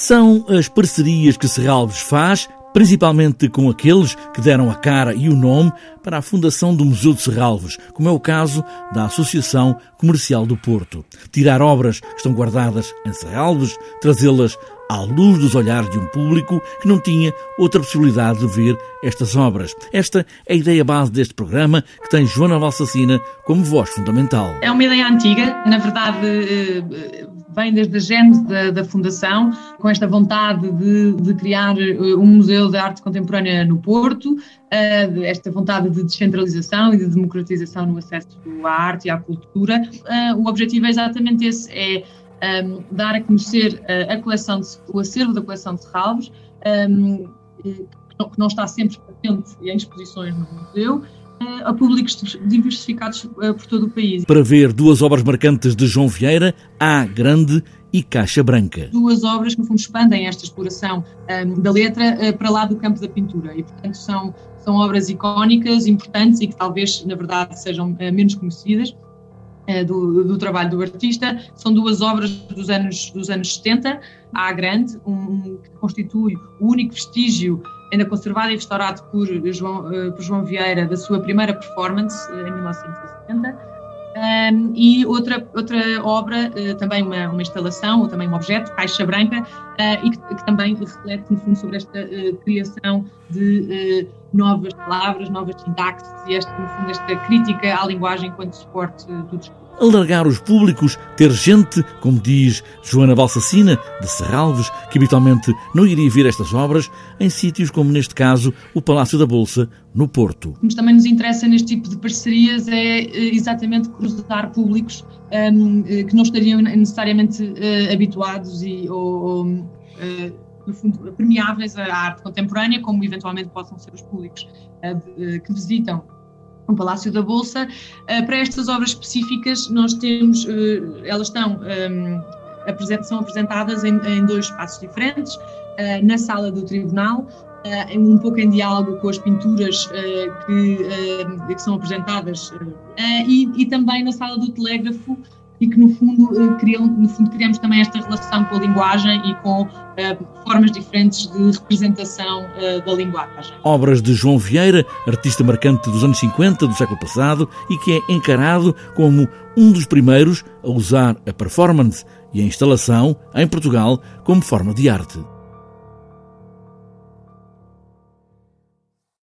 São as parcerias que Serralves faz principalmente com aqueles que deram a cara e o nome para a fundação do Museu de Serralves, como é o caso da Associação Comercial do Porto. Tirar obras que estão guardadas em Serralves, trazê-las à luz dos olhares de um público que não tinha outra possibilidade de ver estas obras. Esta é a ideia base deste programa, que tem Joana Valsacina como voz fundamental. É uma ideia antiga, na verdade eh, vem desde a gênese da, da, Fundação, com esta vontade de, de, criar eh, um museu de arte contemporânea no Porto, uh, esta vontade de descentralização e de democratização no acesso à arte e à cultura. Uh, o objetivo é exatamente esse, é um, dar a conhecer a, coleção, de, o acervo da coleção de Serralves, um, que não está sempre presente em exposições no museu, a públicos diversificados por todo o país. Para ver duas obras marcantes de João Vieira, A Grande e Caixa Branca. Duas obras que, no fundo, expandem esta exploração um, da letra uh, para lá do campo da pintura e, portanto, são, são obras icónicas, importantes e que talvez, na verdade, sejam uh, menos conhecidas. Eh, do, do, trabalho do artista. São duas obras dos anos, dos anos 70, A Grande, um, que constitui o único vestígio ainda conservado e restaurado por João, eh, por João Vieira da sua primeira performance eh, em 1960. Um, e outra, outra obra, também uma, uma, instalação, ou também um objeto, Caixa Branca, uh, e que, que, também reflete, no fundo, sobre esta uh, criação de novas palavras, novas sintaxes e, esta, no fundo, esta crítica à linguagem enquanto suporte do discurso alargar os públicos, ter gente, como diz Joana Balsacina, de Serralves, que habitualmente não iria ver estas obras, em sítios como, neste caso, o Palácio da Bolsa, no Porto. O que também nos interessa neste tipo de parcerias é eh, exatamente cruzar públicos um, eh, que não estariam necessariamente uh, habituados e, ou, ou uh, no fundo, permeáveis à arte contemporânea, como eventualmente possam ser os públicos uh, que visitam no Palácio da Bolsa. Uh, para estas obras específicas, nós temos, elas estão, ehm, são apresentadas em, dois espaços diferentes, na sala do Tribunal, um pouco em diálogo com as pinturas que, que, são apresentadas, e, e também na sala do Telégrafo, e que no fundo, criam, no fundo criamos também esta relação com a linguagem e com uh, formas diferentes de representação uh, da linguagem. Obras de João Vieira, artista marcante dos anos 50 do século passado e que é encarado como um dos primeiros a usar a performance e a instalação em Portugal como forma de arte.